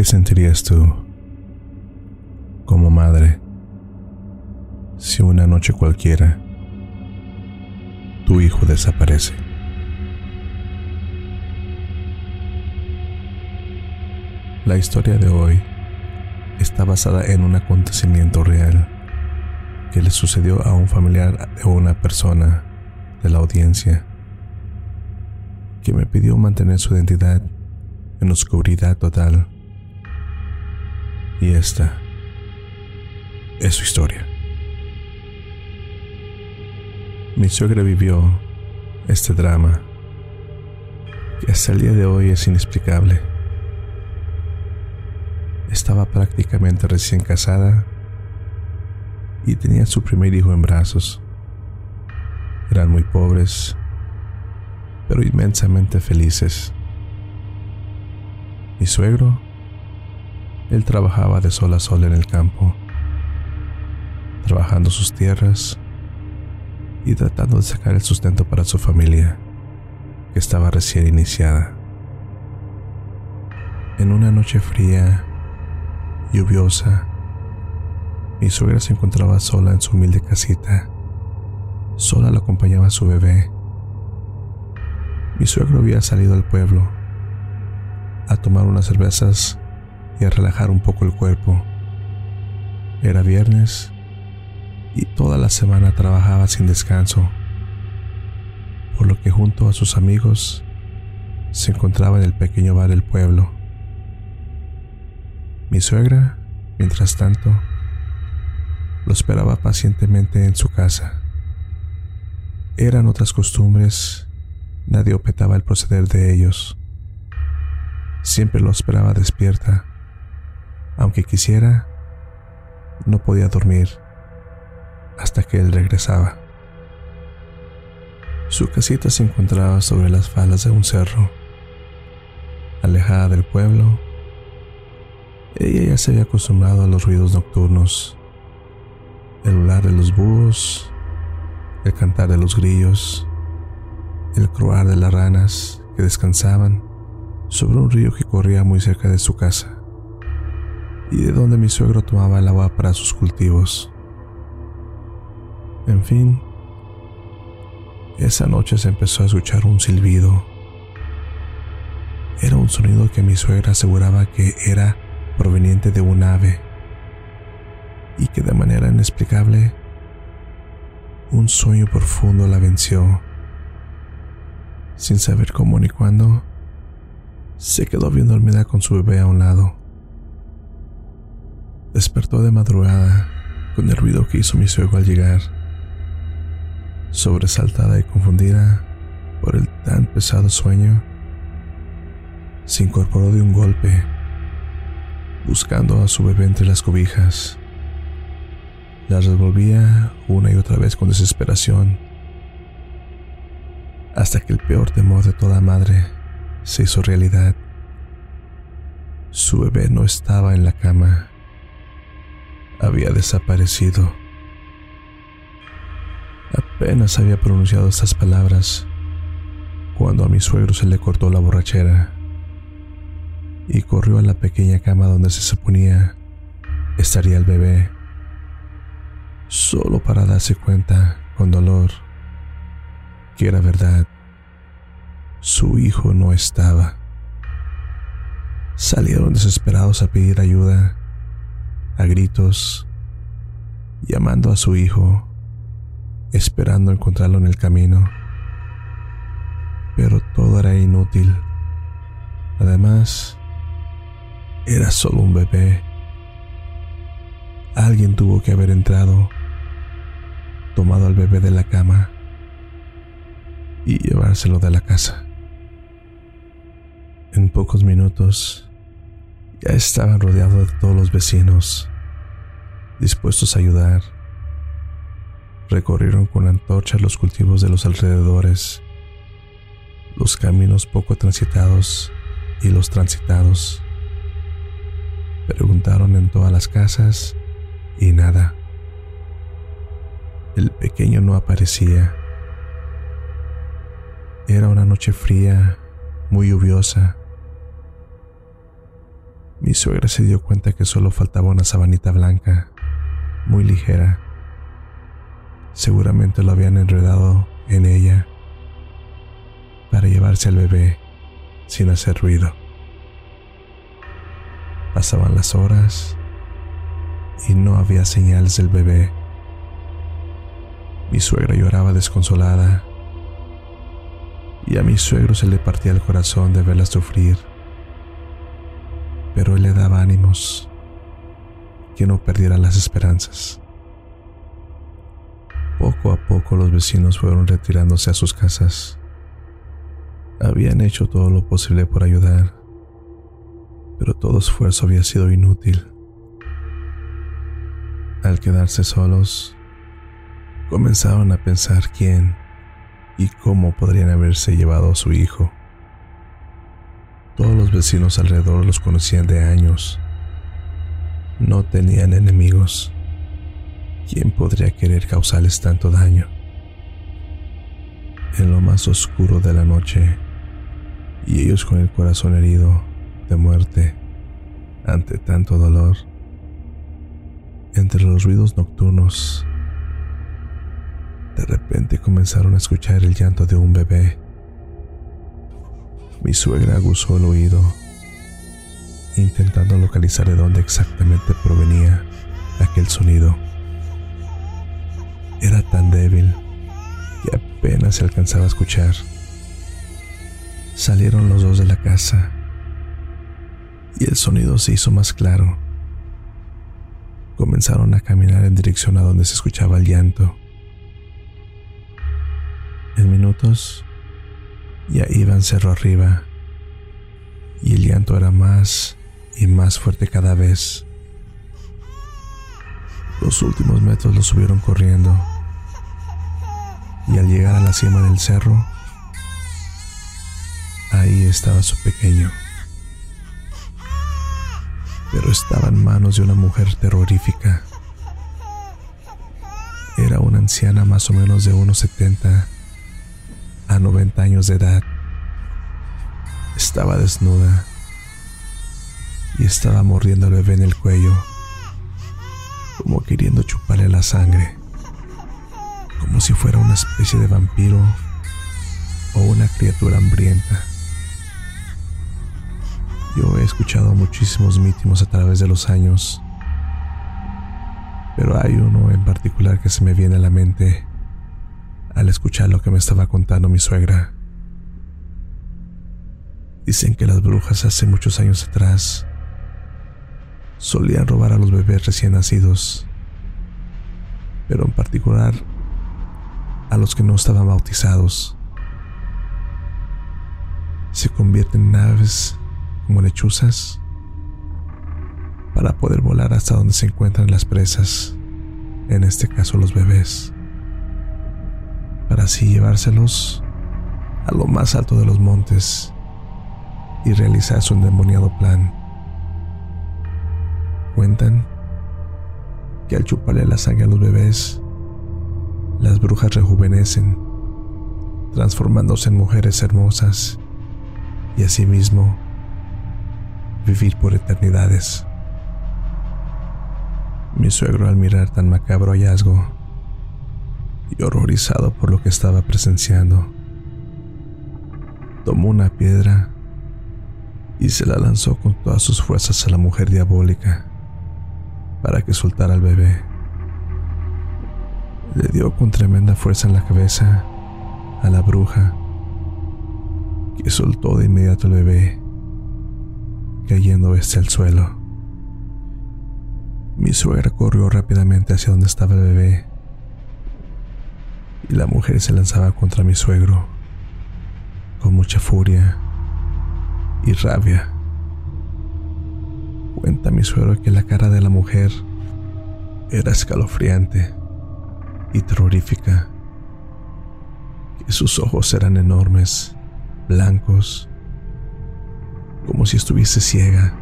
¿Qué sentirías tú como madre si una noche cualquiera tu hijo desaparece? La historia de hoy está basada en un acontecimiento real que le sucedió a un familiar de una persona de la audiencia que me pidió mantener su identidad en oscuridad total. Y esta es su historia. Mi suegra vivió este drama que hasta el día de hoy es inexplicable. Estaba prácticamente recién casada y tenía su primer hijo en brazos. Eran muy pobres, pero inmensamente felices. Mi suegro, él trabajaba de sol a sol en el campo, trabajando sus tierras y tratando de sacar el sustento para su familia, que estaba recién iniciada. En una noche fría, lluviosa, mi suegra se encontraba sola en su humilde casita. Sola la acompañaba su bebé. Mi suegro había salido al pueblo a tomar unas cervezas y a relajar un poco el cuerpo. Era viernes y toda la semana trabajaba sin descanso, por lo que junto a sus amigos se encontraba en el pequeño bar del pueblo. Mi suegra, mientras tanto, lo esperaba pacientemente en su casa. Eran otras costumbres, nadie opetaba el proceder de ellos. Siempre lo esperaba despierta. Aunque quisiera, no podía dormir hasta que él regresaba. Su casita se encontraba sobre las faldas de un cerro, alejada del pueblo. Ella ya se había acostumbrado a los ruidos nocturnos el volar de los búhos, el cantar de los grillos, el croar de las ranas que descansaban sobre un río que corría muy cerca de su casa y de donde mi suegro tomaba el agua para sus cultivos. En fin, esa noche se empezó a escuchar un silbido. Era un sonido que mi suegra aseguraba que era proveniente de un ave y que de manera inexplicable un sueño profundo la venció. Sin saber cómo ni cuándo, se quedó bien dormida con su bebé a un lado. Despertó de madrugada con el ruido que hizo mi suegro al llegar. Sobresaltada y confundida por el tan pesado sueño, se incorporó de un golpe, buscando a su bebé entre las cobijas. La revolvía una y otra vez con desesperación, hasta que el peor temor de toda madre se hizo realidad. Su bebé no estaba en la cama, había desaparecido. Apenas había pronunciado estas palabras cuando a mi suegro se le cortó la borrachera y corrió a la pequeña cama donde se suponía estaría el bebé solo para darse cuenta con dolor que era verdad. Su hijo no estaba. Salieron desesperados a pedir ayuda, a gritos, llamando a su hijo, esperando encontrarlo en el camino. Pero todo era inútil. Además, era solo un bebé. Alguien tuvo que haber entrado tomado al bebé de la cama y llevárselo de la casa. En pocos minutos ya estaban rodeados de todos los vecinos, dispuestos a ayudar. Recorrieron con antorchas los cultivos de los alrededores, los caminos poco transitados y los transitados. Preguntaron en todas las casas y nada. El pequeño no aparecía. Era una noche fría, muy lluviosa. Mi suegra se dio cuenta que solo faltaba una sabanita blanca, muy ligera. Seguramente lo habían enredado en ella para llevarse al bebé sin hacer ruido. Pasaban las horas y no había señales del bebé. Mi suegra lloraba desconsolada y a mi suegro se le partía el corazón de verla sufrir pero él le daba ánimos, que no perdiera las esperanzas. Poco a poco los vecinos fueron retirándose a sus casas. Habían hecho todo lo posible por ayudar, pero todo esfuerzo había sido inútil. Al quedarse solos, comenzaron a pensar quién y cómo podrían haberse llevado a su hijo. Todos los vecinos alrededor los conocían de años. No tenían enemigos. ¿Quién podría querer causarles tanto daño? En lo más oscuro de la noche, y ellos con el corazón herido de muerte ante tanto dolor, entre los ruidos nocturnos, de repente comenzaron a escuchar el llanto de un bebé mi suegra aguzó el oído, intentando localizar de dónde exactamente provenía aquel sonido. Era tan débil que apenas se alcanzaba a escuchar. Salieron los dos de la casa y el sonido se hizo más claro. Comenzaron a caminar en dirección a donde se escuchaba el llanto. En minutos ya iban cerro arriba y el llanto era más y más fuerte cada vez. Los últimos metros los subieron corriendo y al llegar a la cima del cerro, ahí estaba su pequeño. Pero estaba en manos de una mujer terrorífica. Era una anciana más o menos de unos 70 a 90 años de edad. Estaba desnuda y estaba mordiendo al bebé en el cuello, como queriendo chuparle la sangre, como si fuera una especie de vampiro o una criatura hambrienta. Yo he escuchado muchísimos mítimos a través de los años, pero hay uno en particular que se me viene a la mente al escuchar lo que me estaba contando mi suegra. Dicen que las brujas hace muchos años atrás solían robar a los bebés recién nacidos, pero en particular a los que no estaban bautizados. Se convierten en aves como lechuzas para poder volar hasta donde se encuentran las presas, en este caso los bebés para así llevárselos a lo más alto de los montes y realizar su endemoniado plan. Cuentan que al chuparle la sangre a los bebés, las brujas rejuvenecen, transformándose en mujeres hermosas y asimismo vivir por eternidades. Mi suegro al mirar tan macabro hallazgo y horrorizado por lo que estaba presenciando. Tomó una piedra y se la lanzó con todas sus fuerzas a la mujer diabólica para que soltara al bebé. Le dio con tremenda fuerza en la cabeza a la bruja, que soltó de inmediato al bebé, cayendo este al suelo. Mi suegra corrió rápidamente hacia donde estaba el bebé y la mujer se lanzaba contra mi suegro con mucha furia y rabia. Cuenta mi suegro que la cara de la mujer era escalofriante y terrorífica, que sus ojos eran enormes, blancos, como si estuviese ciega,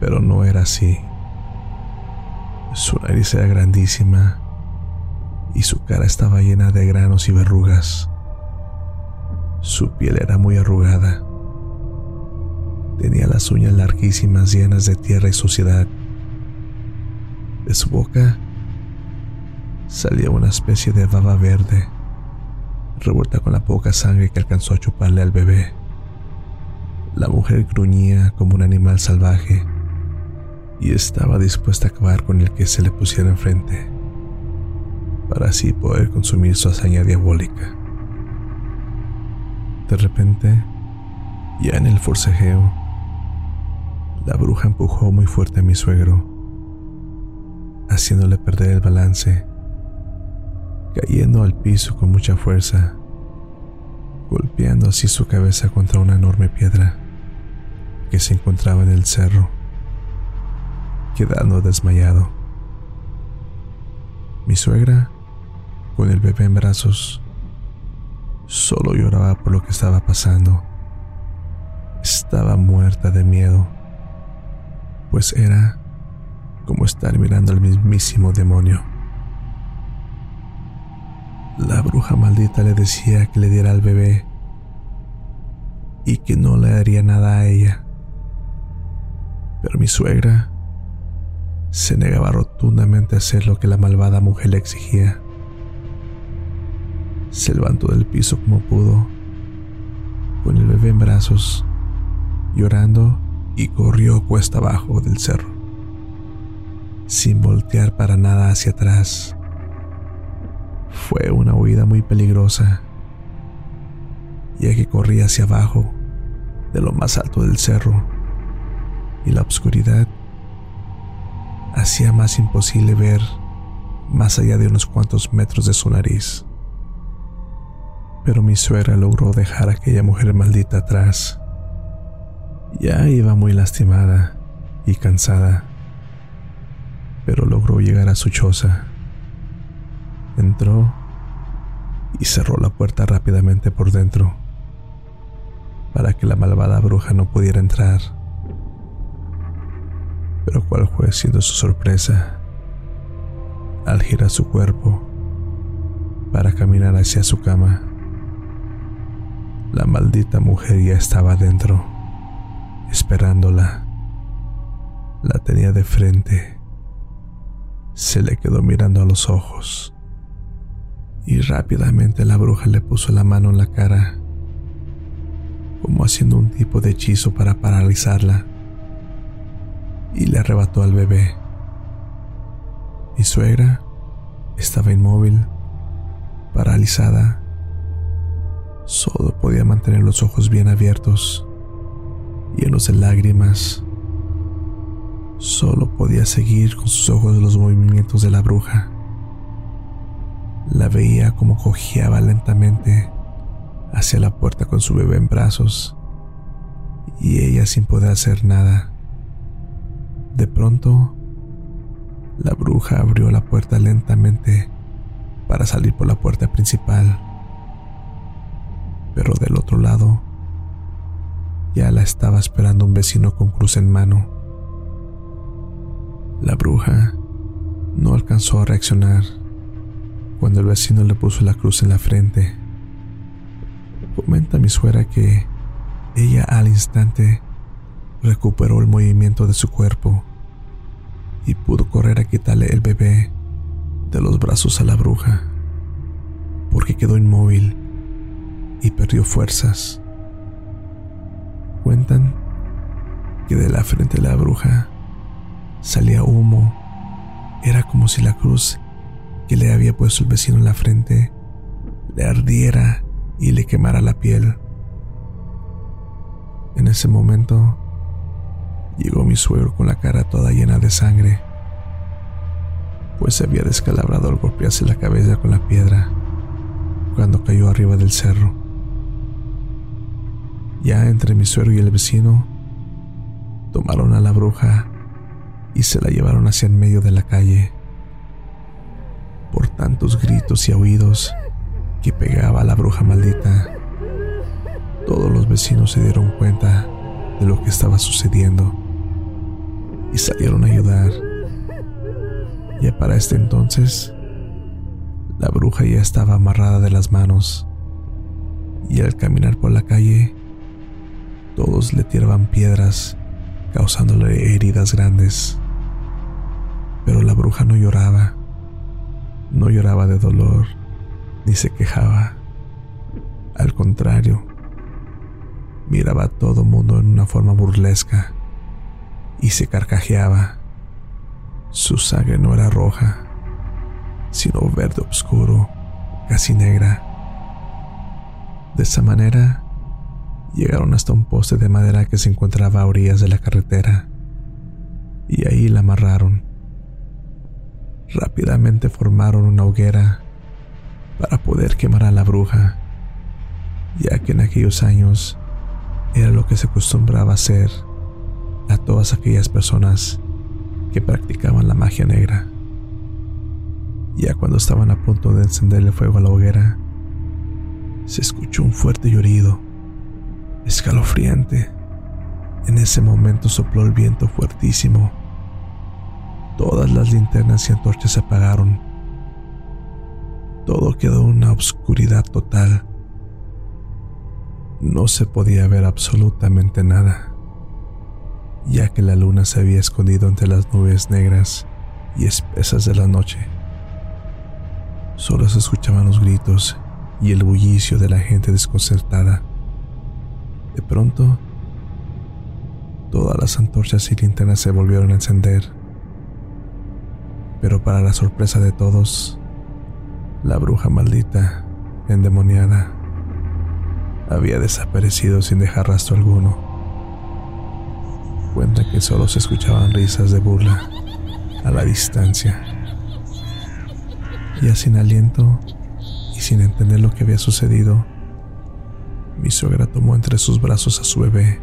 pero no era así. Su nariz era grandísima y su cara estaba llena de granos y verrugas. Su piel era muy arrugada Tenía las uñas larguísimas llenas de tierra y suciedad. De su boca salía una especie de baba verde, revuelta con la poca sangre que alcanzó a chuparle al bebé. La mujer gruñía como un animal salvaje y estaba dispuesta a acabar con el que se le pusiera enfrente, para así poder consumir su hazaña diabólica. De repente, ya en el forcejeo, la bruja empujó muy fuerte a mi suegro, haciéndole perder el balance, cayendo al piso con mucha fuerza, golpeando así su cabeza contra una enorme piedra que se encontraba en el cerro, quedando desmayado. Mi suegra, con el bebé en brazos, solo lloraba por lo que estaba pasando. Estaba muerta de miedo, pues era como estar mirando al mismísimo demonio. La bruja maldita le decía que le diera al bebé y que no le daría nada a ella. Pero mi suegra se negaba rotundamente a hacer lo que la malvada mujer le exigía. Se levantó del piso como pudo, con el bebé en brazos, llorando y corrió cuesta abajo del cerro, sin voltear para nada hacia atrás. Fue una huida muy peligrosa, ya que corría hacia abajo, de lo más alto del cerro, y la oscuridad hacía más imposible ver más allá de unos cuantos metros de su nariz. Pero mi suegra logró dejar a aquella mujer maldita atrás. Ya iba muy lastimada y cansada, pero logró llegar a su choza. Entró y cerró la puerta rápidamente por dentro para que la malvada bruja no pudiera entrar. Pero cuál fue siendo su sorpresa al girar su cuerpo para caminar hacia su cama. La maldita mujer ya estaba dentro, esperándola. La tenía de frente. Se le quedó mirando a los ojos. Y rápidamente la bruja le puso la mano en la cara, como haciendo un tipo de hechizo para paralizarla y le arrebató al bebé. Mi suegra estaba inmóvil, paralizada. Solo podía mantener los ojos bien abiertos, llenos de lágrimas. Solo podía seguir con sus ojos los movimientos de la bruja. La veía como cojeaba lentamente hacia la puerta con su bebé en brazos y ella sin poder hacer nada. De pronto, la bruja abrió la puerta lentamente para salir por la puerta principal. Pero del otro lado, ya la estaba esperando un vecino con cruz en mano. La bruja no alcanzó a reaccionar cuando el vecino le puso la cruz en la frente. Comenta mi suegra que ella al instante recuperó el movimiento de su cuerpo y pudo correr a quitarle el bebé de los brazos a la bruja, porque quedó inmóvil y perdió fuerzas. Cuentan que de la frente de la bruja salía humo. Era como si la cruz que le había puesto el vecino en la frente le ardiera y le quemara la piel. En ese momento, Llegó mi suegro con la cara toda llena de sangre, pues se había descalabrado al golpearse la cabeza con la piedra cuando cayó arriba del cerro. Ya entre mi suegro y el vecino, tomaron a la bruja y se la llevaron hacia el medio de la calle. Por tantos gritos y aullidos que pegaba a la bruja maldita, todos los vecinos se dieron cuenta de lo que estaba sucediendo y salieron a ayudar. Ya para este entonces, la bruja ya estaba amarrada de las manos y al caminar por la calle, Todos le tiraban piedras, causándole heridas grandes. Pero la bruja no lloraba. No lloraba de dolor, ni se quejaba. Al contrario, miraba a todo mundo en una forma burlesca y se carcajeaba. Su sangre no era roja, sino verde oscuro, casi negra. De esa manera, llegaron hasta un poste de madera que se encontraba a orillas de la carretera, y ahí la amarraron. Rápidamente formaron una hoguera para poder quemar a la bruja, ya que en aquellos años era lo que se acostumbraba hacer a todas aquellas personas que practicaban la magia negra. Ya cuando estaban a punto de encenderle fuego a la hoguera, se escuchó un fuerte llorido, escalofriante. En ese momento sopló el viento fuertísimo. Todas las linternas y antorchas se apagaron. Todo quedó una oscuridad total. No se podía ver absolutamente nada, ya que la luna se había escondido entre las nubes negras y espesas de la noche. Solo se escuchaban los gritos y el bullicio de la gente desconcertada. De pronto, todas las antorchas y linternas se volvieron a encender. Pero para la sorpresa de todos, la bruja maldita, endemoniada, había desaparecido sin dejar rastro alguno. Cuenta que solo se escuchaban risas de burla a la distancia. Ya sin aliento y sin entender lo que había sucedido, mi suegra tomó entre sus brazos a su bebé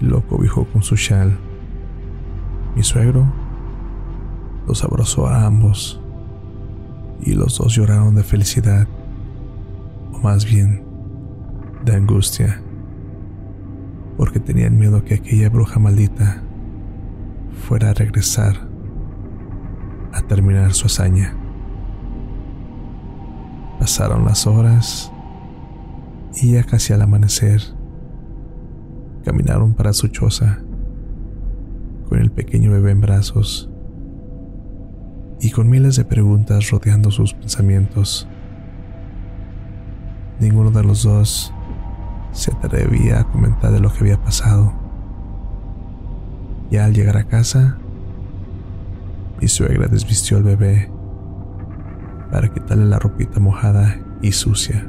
y lo cobijó con su chal. Mi suegro los abrazó a ambos y los dos lloraron de felicidad, o más bien de angustia, porque tenían miedo que aquella bruja maldita fuera a regresar a terminar su hazaña. Pasaron las horas y ya casi al amanecer caminaron para su choza con el pequeño bebé en brazos y con miles de preguntas rodeando sus pensamientos. Ninguno de los dos se atrevía a comentar de lo que había pasado. Ya al llegar a casa, mi suegra desvistió al bebé para quitarle la ropita mojada y sucia.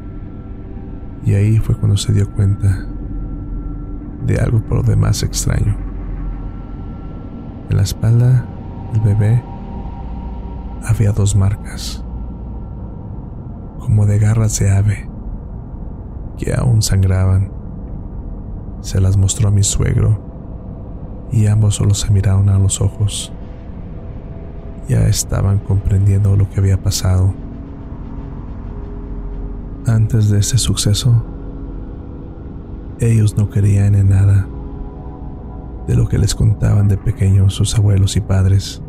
Y ahí fue cuando se dio cuenta de algo por lo demás extraño. En la espalda del bebé había dos marcas, como de garras de ave, que aún sangraban. Se las mostró a mi suegro y ambos solo se miraron a los ojos ya estaban comprendiendo lo que había pasado. Antes de ese suceso, ellos no querían en nada de lo que les contaban de pequeños sus abuelos y padres.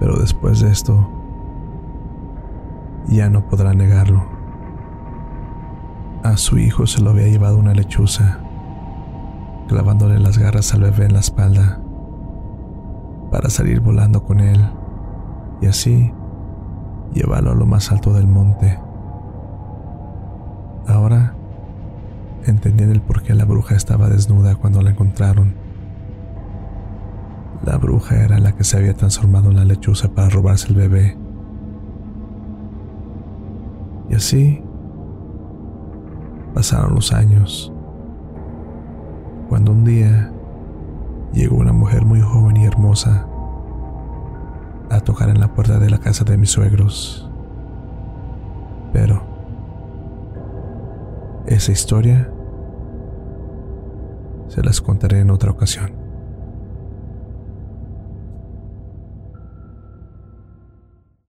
Pero después de esto, ya no podrán negarlo. A su hijo se lo había llevado una lechuza, clavándole las garras al bebé en la espalda para salir volando con él y así llevarlo a lo más alto del monte. Ahora entendían el por qué la bruja estaba desnuda cuando la encontraron. La bruja era la que se había transformado en la lechuza para robarse el bebé. Y así pasaron los años. Cuando un día llegó una mujer muy joven y hermosa a tocar en la puerta de la casa de mis suegros. Pero esa historia se las contaré en otra ocasión.